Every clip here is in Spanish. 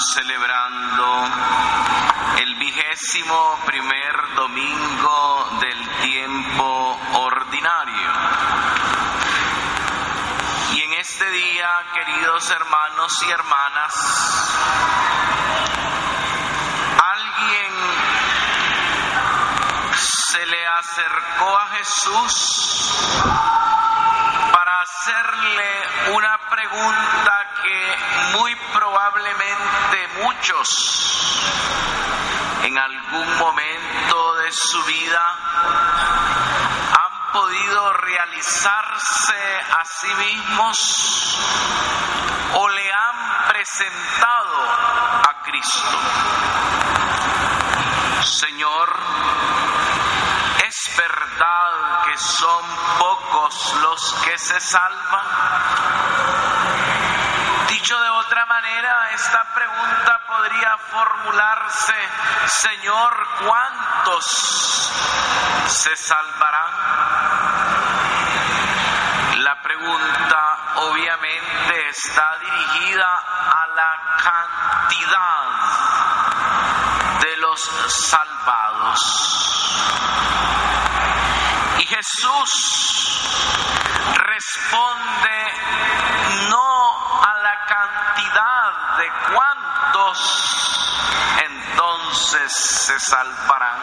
Celebrando el vigésimo primer domingo del tiempo ordinario. Y en este día, queridos hermanos y hermanas, alguien se le acercó a Jesús para hacerle una pregunta que muy probablemente muchos en algún momento de su vida han podido realizarse a sí mismos o le han presentado a Cristo. Señor, es verdad que son pocos los que se salvan. Dicho de otra manera, esta pregunta podría formularse, Señor, ¿cuántos se salvarán? La pregunta obviamente está dirigida a la cantidad de los salvados. Y Jesús responde no a la cantidad de cuántos se salvarán,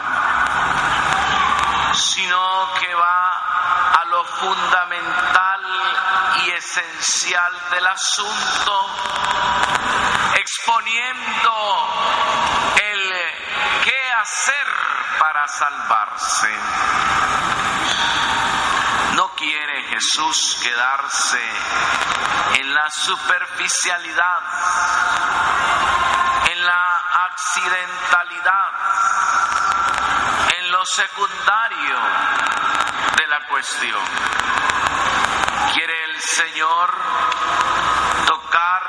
sino que va a lo fundamental y esencial del asunto, exponiendo el qué hacer para salvarse. No quiere Jesús quedarse en la superficialidad, en la accidentalidad, en lo secundario de la cuestión. Quiere el Señor tocar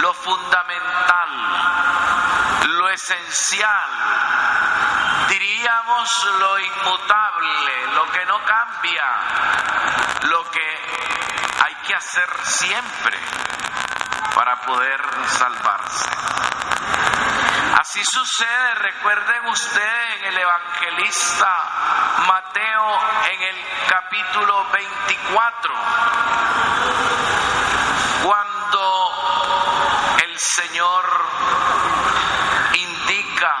lo fundamental, lo esencial, diríamos lo inmutable, lo que no cambia, lo que hay que hacer siempre para poder salvarse. Así sucede, recuerden ustedes en el evangelista Mateo en el capítulo 24, cuando el Señor indica,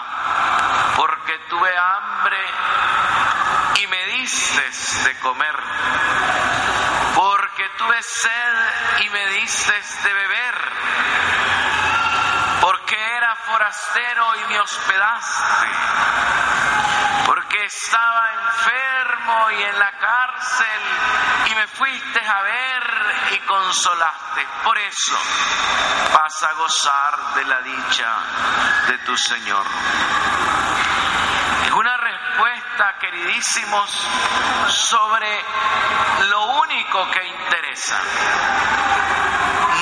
porque tuve hambre y me diste de comer, porque tuve sed y me diste de beber, forastero y me hospedaste, porque estaba enfermo y en la cárcel y me fuiste a ver y consolaste. Por eso vas a gozar de la dicha de tu Señor. Es una respuesta, queridísimos, sobre lo único que interesa.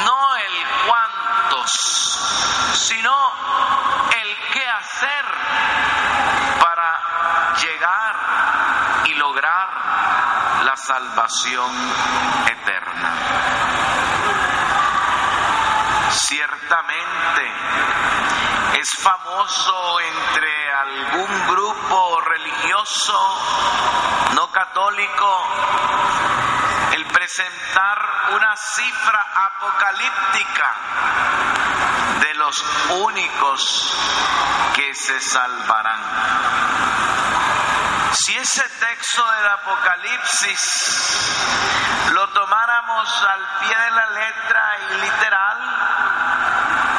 No el cuántos, sino el qué hacer para llegar y lograr la salvación eterna. Ciertamente es famoso entre algún grupo religioso no católico el presentar una cifra apocalíptica de los únicos que se salvarán. Si ese texto del Apocalipsis lo tomáramos al pie de la letra y literal,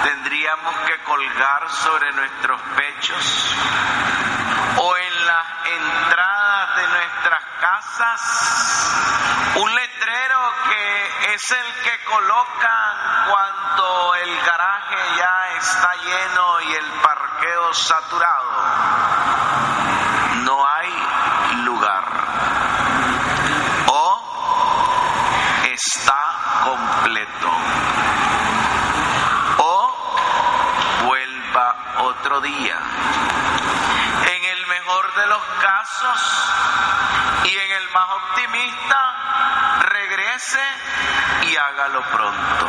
tendríamos que colgar sobre nuestros pechos o en las entradas de nuestras casas es el que colocan cuando el garaje ya está lleno y el parqueo saturado. No hay lugar. O está completo. O vuelva otro día. En el los casos y en el más optimista, regrese y hágalo pronto.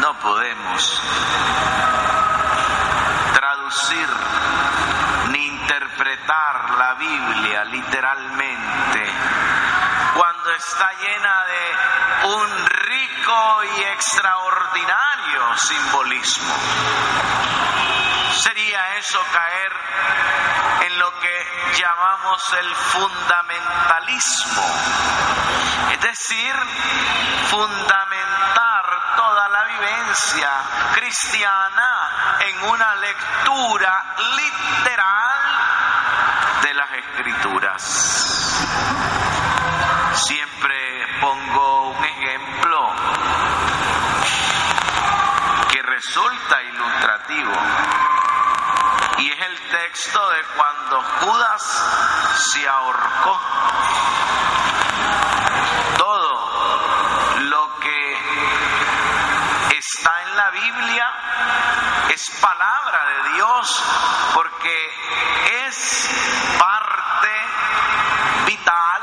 No podemos traducir ni interpretar la Biblia literalmente cuando está llena de un rico y extraordinario simbolismo. Sería eso caer en lo que llamamos el fundamentalismo, es decir, fundamentar toda la vivencia cristiana en una lectura literal de las escrituras. Siempre pongo un ejemplo que resulta ilustrativo y es el texto de cuando Judas se ahorcó. Todo lo que está en la Biblia es palabra de Dios porque es parte vital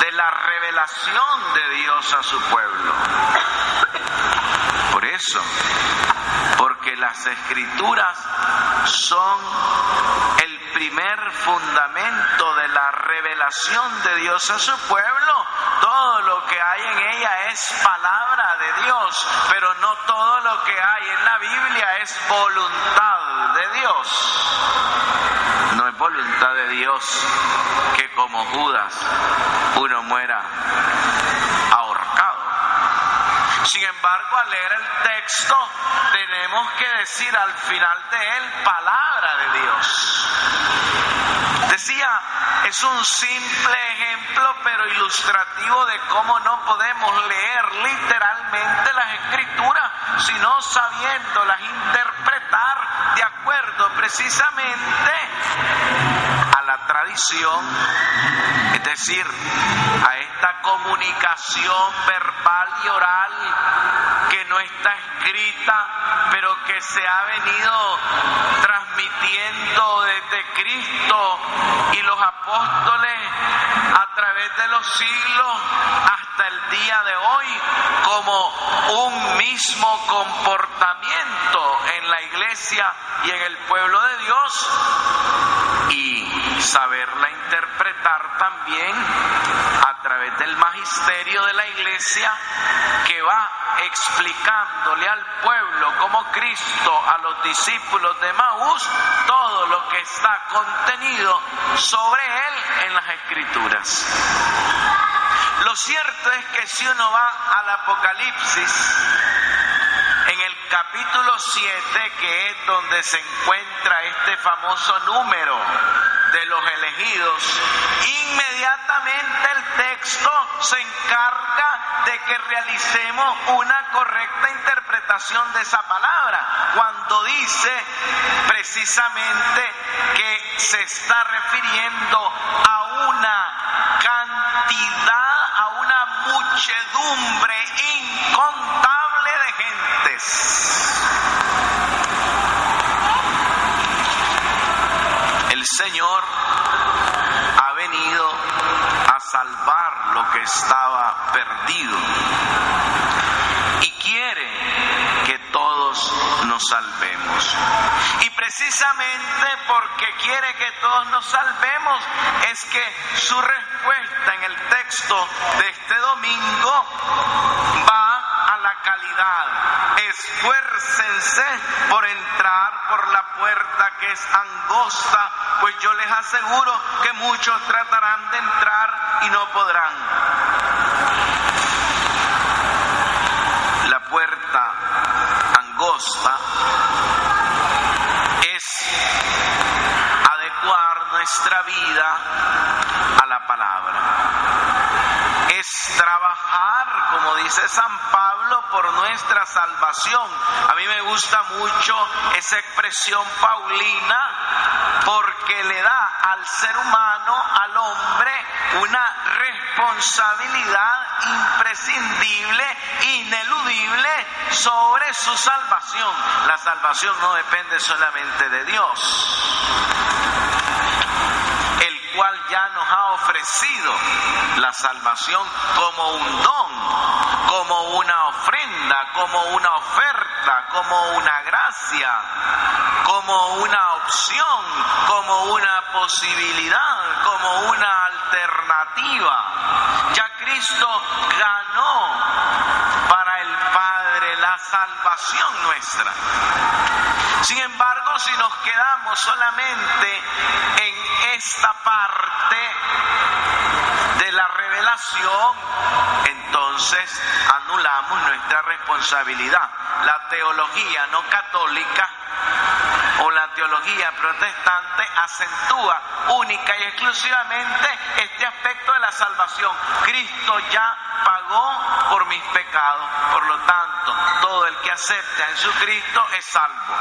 de la revelación de Dios a su pueblo. Por eso, las escrituras son el primer fundamento de la revelación de Dios a su pueblo. Todo lo que hay en ella es palabra de Dios, pero no todo lo que hay en la Biblia es voluntad de Dios. No es voluntad de Dios que como Judas uno muera ahorcado. Sin embargo, al leer el texto, tenemos que decir al final de él palabra de Dios. Decía, es un simple ejemplo, pero ilustrativo de cómo no podemos leer literalmente las escrituras, sino sabiéndolas interpretar de acuerdo precisamente a la tradición, es decir, a esta comunicación verbal y oral que no está escrita, pero que se ha venido transmitiendo desde Cristo y los apóstoles a través de los siglos hasta el día de hoy como un mismo comportamiento iglesia y en el pueblo de Dios y saberla interpretar también a través del magisterio de la iglesia que va explicándole al pueblo como Cristo a los discípulos de Maús todo lo que está contenido sobre él en las escrituras. Lo cierto es que si uno va al Apocalipsis, capítulo 7, que es donde se encuentra este famoso número de los elegidos, inmediatamente el texto se encarga de que realicemos una correcta interpretación de esa palabra, cuando dice precisamente que se está refiriendo a una cantidad, a una muchedumbre incontable de gentes. El Señor ha venido a salvar lo que estaba perdido y quiere que todos nos salvemos. Y precisamente porque quiere que todos nos salvemos es que su respuesta en el texto de este domingo va calidad. Esfuércense por entrar por la puerta que es angosta, pues yo les aseguro que muchos tratarán de entrar y no podrán. La puerta angosta es adecuar nuestra vida a la palabra. Es trabajar dice San Pablo, por nuestra salvación. A mí me gusta mucho esa expresión paulina porque le da al ser humano, al hombre, una responsabilidad imprescindible, ineludible sobre su salvación. La salvación no depende solamente de Dios cual ya nos ha ofrecido la salvación como un don, como una ofrenda, como una oferta, como una gracia, como una opción, como una posibilidad, como una alternativa. Ya Cristo ganó para el Padre la salvación nuestra. Sin embargo, si nos quedamos solamente en esta parte de la revelación, entonces anulamos nuestra responsabilidad. La teología no católica o la teología protestante acentúa única y exclusivamente este aspecto de la salvación. Cristo ya pagó por mis pecados, por lo tanto, todo el que acepta a Jesucristo es salvo.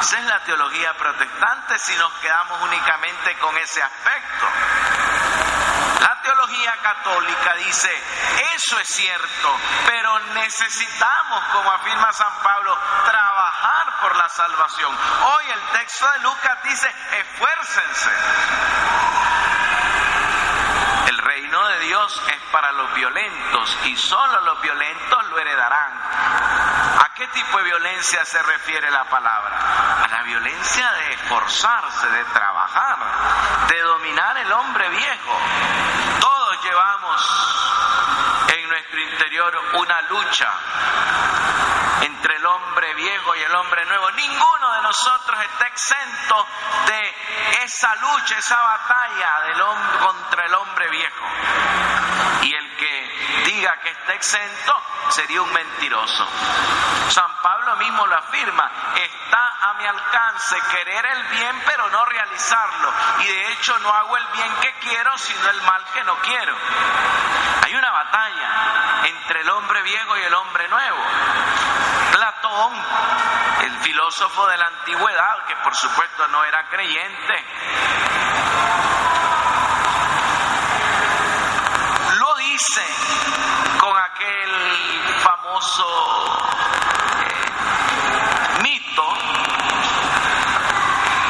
Esa es la teología protestante si nos quedamos únicamente con ese aspecto. Católica dice, eso es cierto, pero necesitamos, como afirma San Pablo, trabajar por la salvación. Hoy el texto de Lucas dice, esfuércense. El reino de Dios es para los violentos y solo los violentos lo heredarán. ¿A qué tipo de violencia se refiere la palabra? A la violencia de esforzarse, de trabajar, de dominar el hombre viejo. Todos llevamos en nuestro una lucha entre el hombre viejo y el hombre nuevo. Ninguno de nosotros está exento de esa lucha, esa batalla del hombre contra el hombre viejo. Y el que diga que está exento sería un mentiroso. San Pablo mismo lo afirma, está a mi alcance querer el bien pero no realizarlo. Y de hecho no hago el bien que quiero sino el mal que no quiero. Hay una batalla entre el hombre viejo y el hombre nuevo. Platón, el filósofo de la antigüedad, que por supuesto no era creyente, lo dice con aquel famoso eh, mito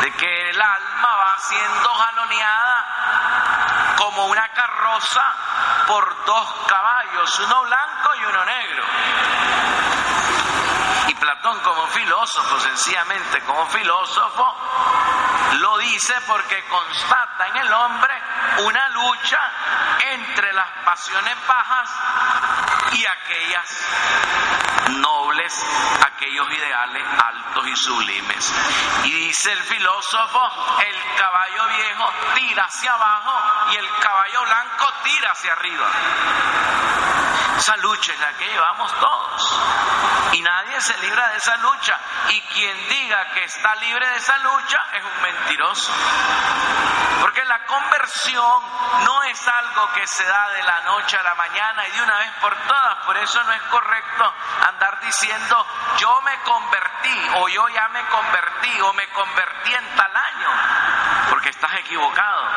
de que el alma va siendo jaloneada como una carroza por dos caballos, uno blanco y uno negro. Y Platón como filósofo, sencillamente como filósofo, lo dice porque constata en el hombre una lucha entre las pasiones bajas y aquellas nobles, aquellos ideales altos y sublimes. Y dice el filósofo, el caballo viejo tira hacia abajo y el caballo blanco tira hacia arriba. Esa lucha es la que llevamos todos. Y nadie se libra de esa lucha. Y quien diga que está libre de esa lucha es un mentiroso. Porque la conversión no es algo que se da de la noche a la mañana y de una vez por todas. Por eso no es correcto andar diciendo yo me convertí o yo ya me convertí o me convertí en tal año. Porque estás equivocado.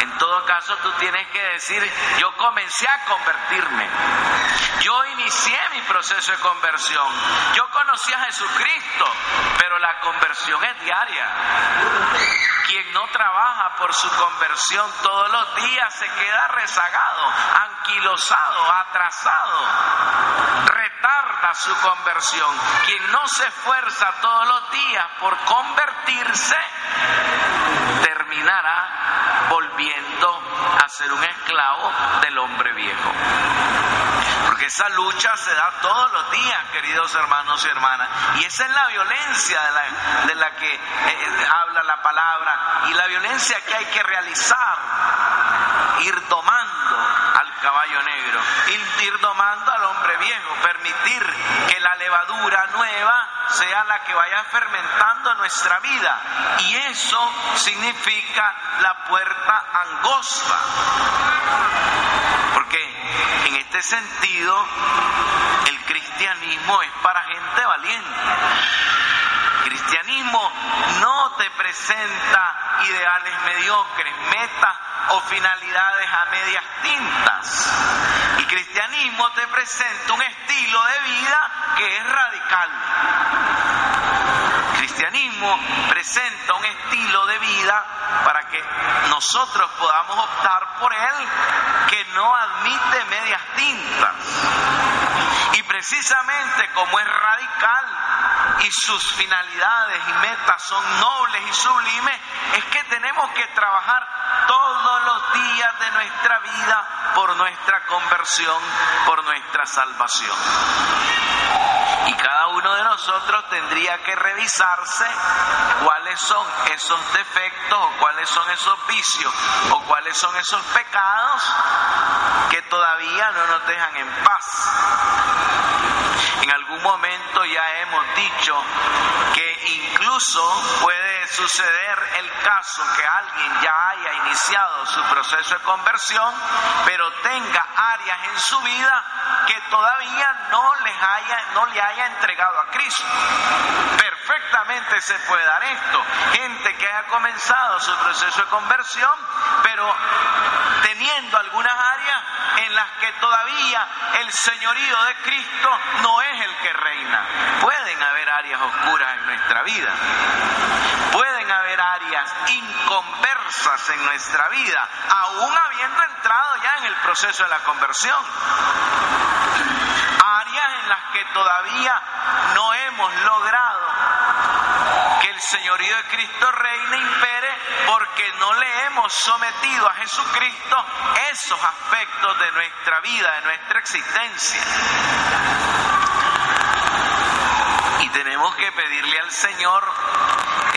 En todo caso tú tienes que decir yo comencé a convertirme. Yo inicié mi proceso de conversión. Yo conocí a Jesucristo, pero la conversión es diaria. Quien no trabaja por su conversión todos los días se queda rezagado, anquilosado, atrasado. Retarda su conversión. Quien no se esfuerza todos los días por convertirse, terminará volviendo a ser un esclavo del hombre viejo. Esa lucha se da todos los días, queridos hermanos y hermanas. Y esa es la violencia de la, de la que eh, habla la palabra y la violencia que hay que realizar. Ir domando al caballo negro, ir, domando al hombre viejo, permitir que la levadura nueva sea la que vaya fermentando nuestra vida. Y eso significa la puerta angosta. Porque en este sentido, el cristianismo es para gente valiente. Cristianismo no te presenta ideales mediocres, metas o finalidades a medias tintas. El cristianismo te presenta un estilo de vida que es radical. Cristianismo presenta un estilo de vida para que nosotros podamos optar por él que no admite medias tintas. Y precisamente como es radical y sus finalidades y metas son nobles y sublimes, es que tenemos que trabajar todos los días de nuestra vida por nuestra conversión, por nuestra salvación. Y cada uno de nosotros tendría que revisarse cuáles son esos defectos o cuáles son esos vicios o cuáles son esos pecados que todavía no nos dejan en paz. En algún momento ya hemos dicho que incluso puede suceder el caso que alguien ya haya iniciado su proceso de conversión, pero tenga áreas en su vida que todavía no, les haya, no le haya entregado a Cristo. Perfectamente se puede dar esto. Gente que haya comenzado su proceso de conversión, pero teniendo algunas áreas en las que todavía el señorío de Cristo no es el que reina. Pueden haber áreas oscuras en nuestra vida. Inconversas en nuestra vida, aún habiendo entrado ya en el proceso de la conversión. Áreas en las que todavía no hemos logrado que el señorío de Cristo reine e impere porque no le hemos sometido a Jesucristo esos aspectos de nuestra vida, de nuestra existencia. Y tenemos que pedirle al Señor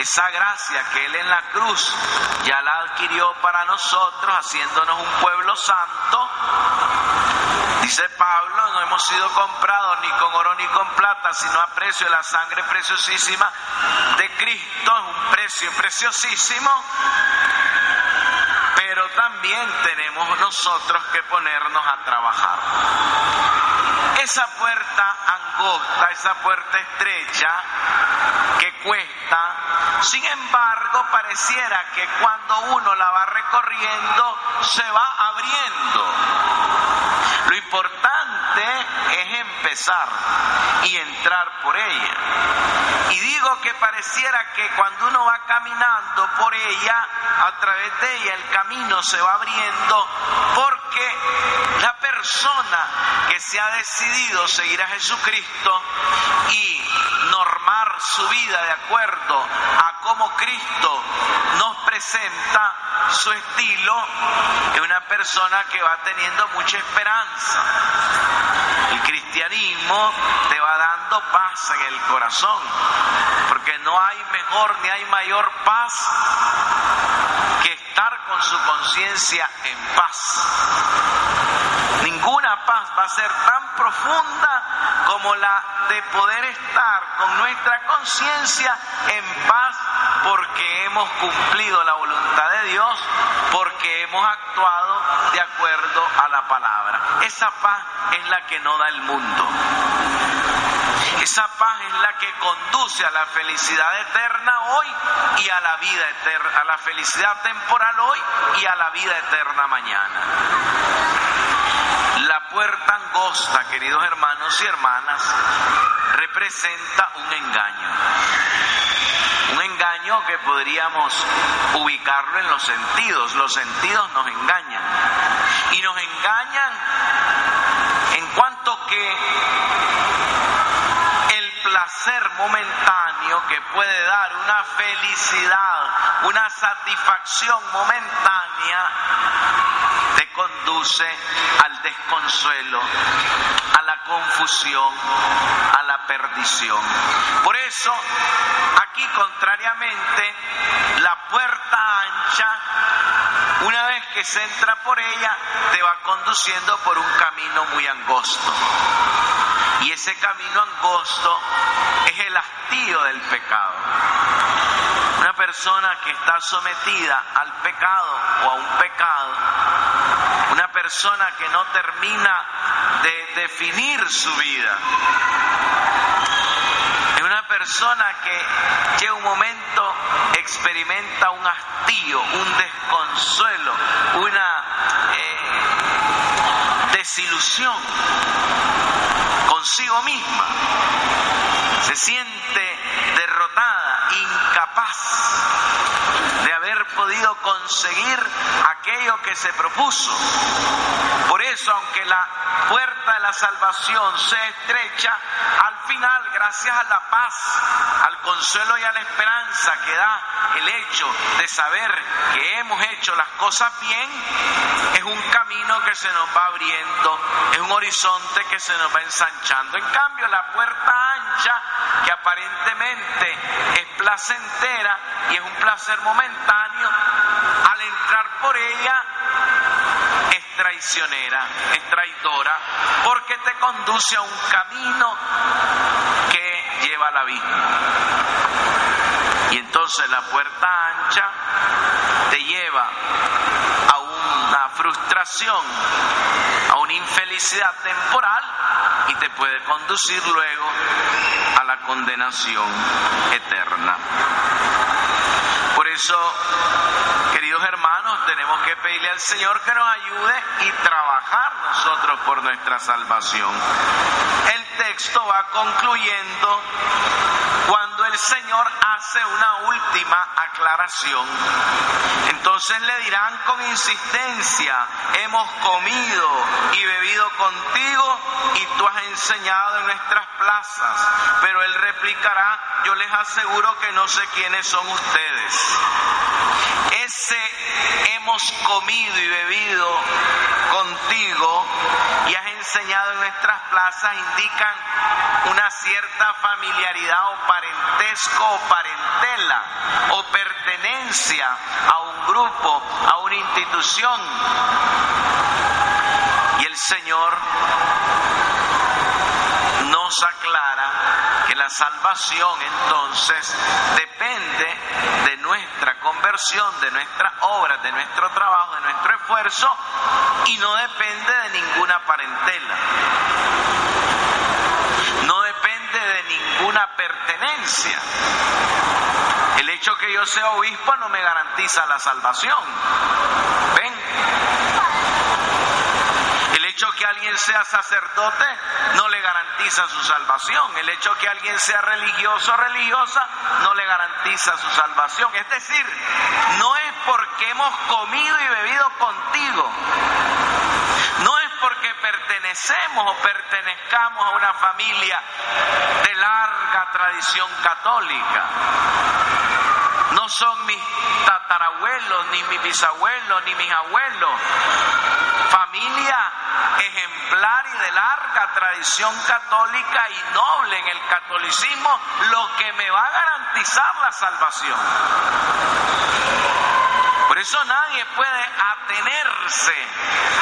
esa gracia que Él en la cruz ya la adquirió para nosotros, haciéndonos un pueblo santo. Dice Pablo, no hemos sido comprados ni con oro ni con plata, sino a precio de la sangre preciosísima de Cristo, es un precio preciosísimo también tenemos nosotros que ponernos a trabajar. Esa puerta angosta, esa puerta estrecha que cuesta, sin embargo pareciera que cuando uno la va recorriendo se va abriendo. Lo importante es empezar y entrar por ella. Y digo que pareciera que cuando uno va caminando por ella, a través de ella el camino se va abriendo porque la persona que se ha decidido seguir a Jesucristo y normar su vida de acuerdo a cómo Cristo nos presenta su estilo, es una persona que va teniendo mucha esperanza. El cristianismo te va dando paz en el corazón, porque no hay mejor ni hay mayor paz que estar con su conciencia en paz. Ninguna paz va a ser tan profunda como la de poder estar con nuestra conciencia en paz porque hemos cumplido la voluntad de Dios, porque hemos actuado de acuerdo a la palabra. Esa paz es la que no da el mundo. Esa paz es la que conduce a la felicidad eterna hoy y a la vida eterna, a la felicidad temporal hoy y a la vida eterna mañana. La puerta angosta, queridos hermanos y hermanas, representa un engaño. Que podríamos ubicarlo en los sentidos. Los sentidos nos engañan. Y nos engañan en cuanto que el placer momentáneo que puede dar una felicidad, una satisfacción momentánea, te conduce al desconsuelo, a la confusión, a la perdición. Por eso, aquí contrariamente, la puerta ancha, una vez que se entra por ella, te va conduciendo por un camino muy angosto. Y ese camino angosto es el hastío del pecado. Una persona que está sometida al pecado o a un pecado, una persona persona que no termina de definir su vida. Persona que llega un momento, experimenta un hastío, un desconsuelo, una eh, desilusión consigo misma. Se siente derrotada, incapaz de haber podido conseguir aquello que se propuso. Por eso, aunque la puerta de la salvación se estrecha, al final, gracias a la paz, al consuelo y a la esperanza que da el hecho de saber que hemos hecho las cosas bien, es un camino que se nos va abriendo, es un horizonte que se nos va ensanchando. En cambio, la puerta ancha, que aparentemente es placentera y es un placer momentáneo, al entrar por ella es traicionera, es traidora, porque te conduce a un camino que lleva a la vida. Y entonces la puerta ancha te lleva a una frustración, a una infelicidad temporal y te puede conducir luego a la condenación eterna. Eso, queridos hermanos, tenemos que pedirle al Señor que nos ayude y trabajar nosotros por nuestra salvación. El texto va concluyendo cuando el Señor hace una última aclaración. Entonces le dirán con insistencia, hemos comido y bebido contigo y tú has enseñado en nuestras plazas. Pero él replicará, yo les aseguro que no sé quiénes son ustedes. Ese hemos comido y bebido contigo y has enseñado en nuestras plazas indican una cierta familiaridad o parentesco o parentela o pertenencia a un grupo, a una institución. Y el Señor nos aclara que la salvación entonces depende de nuestra conversión, de nuestra obra, de nuestro trabajo, de nuestro esfuerzo y no depende de ninguna parentela. No depende de ninguna pertenencia. El hecho que yo sea obispo no me garantiza la salvación. ¿Ven? Alguien sea sacerdote no le garantiza su salvación. El hecho que alguien sea religioso o religiosa no le garantiza su salvación. Es decir, no es porque hemos comido y bebido contigo. No es porque pertenecemos o pertenezcamos a una familia de larga tradición católica. No son mis tatarabuelos, ni mis bisabuelos, ni mis abuelos. Familia ejemplar y de larga tradición católica y noble en el catolicismo, lo que me va a garantizar la salvación. Por eso nadie puede atenerse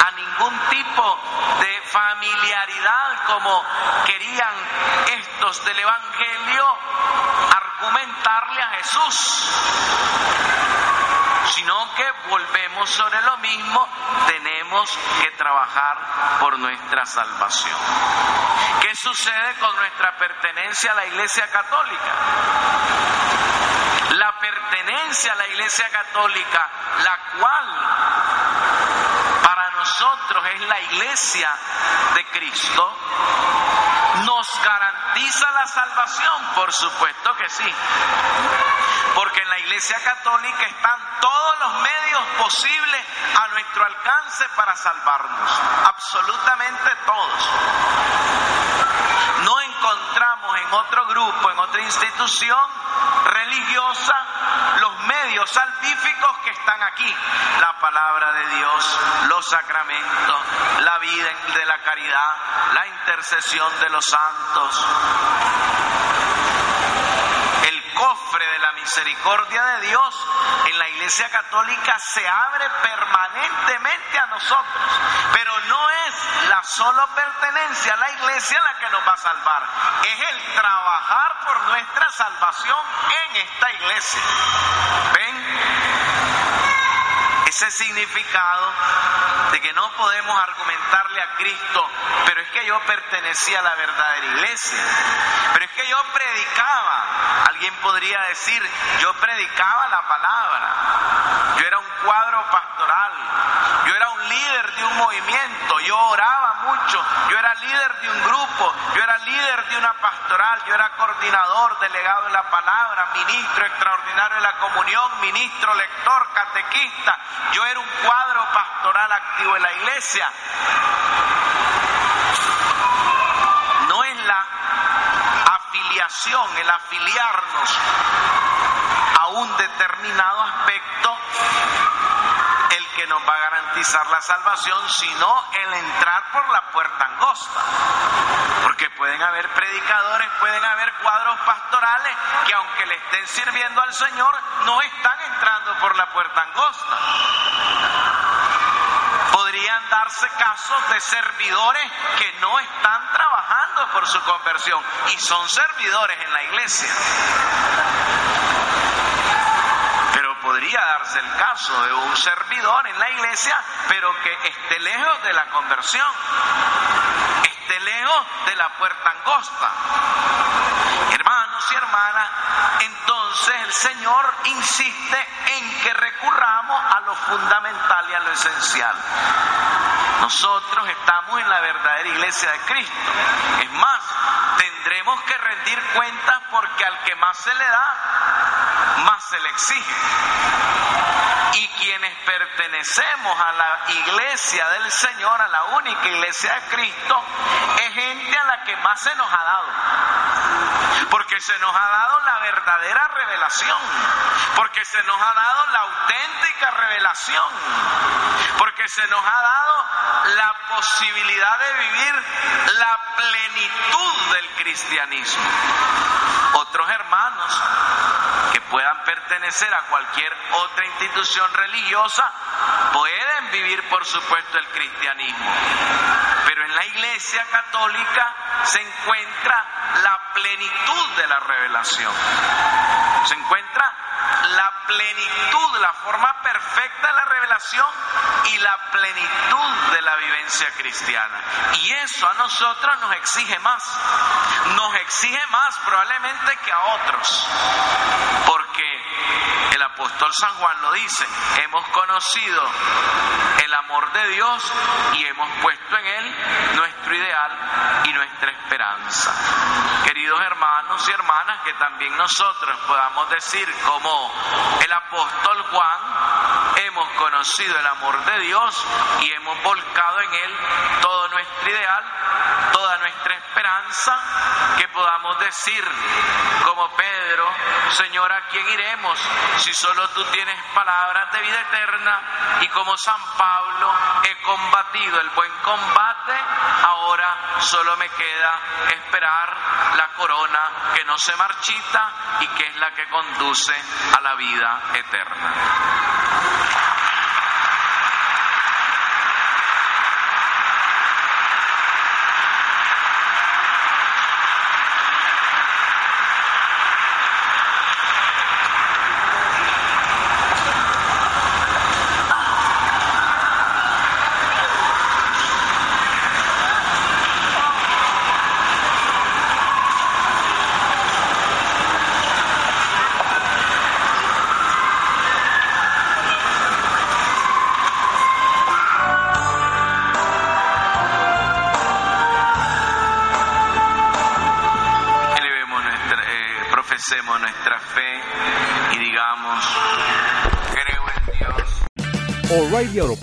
a ningún tipo de familiaridad como querían estos del Evangelio argumentarle a Jesús sino que volvemos sobre lo mismo, tenemos que trabajar por nuestra salvación. ¿Qué sucede con nuestra pertenencia a la Iglesia Católica? La pertenencia a la Iglesia Católica, la cual para nosotros es la Iglesia de Cristo, ¿Nos garantiza la salvación? Por supuesto que sí. Porque en la Iglesia Católica están todos los medios posibles a nuestro alcance para salvarnos. Absolutamente todos. No encontramos en otro grupo, en otra institución religiosa, los medios salvíficos que están aquí. La palabra de Dios, los sacramentos, la vida de la caridad, la intercesión de los santos misericordia de Dios en la Iglesia Católica se abre permanentemente a nosotros. Pero no es la solo pertenencia a la Iglesia la que nos va a salvar, es el trabajar por nuestra salvación en esta Iglesia. ¿Ven? Ese significado de que no podemos argumentarle a Cristo, pero es que yo pertenecía a la verdadera iglesia, pero es que yo predicaba, alguien podría decir, yo predicaba la palabra, yo era un cuadro pastoral, yo era un líder de un movimiento, yo oraba mucho, yo era líder de un grupo, yo era líder de una pastoral, yo era coordinador, delegado de la palabra, ministro extraordinario de la comunión, ministro, lector, catequista, yo era un cuadro pastoral activo en la iglesia. No es la afiliación, el afiliarnos a un determinado aspecto el que nos va a garantizar la salvación, sino el entrar por la puerta angosta. Porque pueden haber predicadores, pueden haber cuadros pastorales que aunque le estén sirviendo al Señor, no están entrando por la puerta angosta. Podrían darse casos de servidores que no están trabajando por su conversión y son servidores en la iglesia podría darse el caso de un servidor en la iglesia, pero que esté lejos de la conversión, de la puerta angosta. Hermanos y hermanas, entonces el Señor insiste en que recurramos a lo fundamental y a lo esencial. Nosotros estamos en la verdadera iglesia de Cristo. Es más, tendremos que rendir cuentas porque al que más se le da, más se le exige. Pertenecemos a la iglesia del Señor, a la única iglesia de Cristo, es gente a la que más se nos ha dado. Porque se nos ha dado la verdadera revelación, porque se nos ha dado la auténtica revelación, porque se nos ha dado la posibilidad de vivir la plenitud del cristianismo. Otros hermanos que puedan pertenecer a cualquier otra institución religiosa vivir, por supuesto, el cristianismo. Pero en la Iglesia Católica se encuentra la plenitud de la revelación. Se encuentra la plenitud, la forma perfecta de la revelación y la plenitud de la vivencia cristiana. Y eso a nosotros nos exige más, nos exige más probablemente que a otros, apóstol San Juan lo dice, hemos conocido el amor de Dios y hemos puesto en él nuestro ideal y nuestra esperanza. Queridos hermanos y hermanas, que también nosotros podamos decir como el apóstol Juan, hemos conocido el amor de Dios y hemos volcado en él todo nuestro ideal, toda nuestra esperanza, que podamos decir como Pedro, Señor, ¿a quién iremos si solo tú tienes palabras de vida eterna? Y como San Pablo, he combatido el buen combate, ahora solo me queda esperar la corona que no se marchita y que es la que conduce a la vida eterna.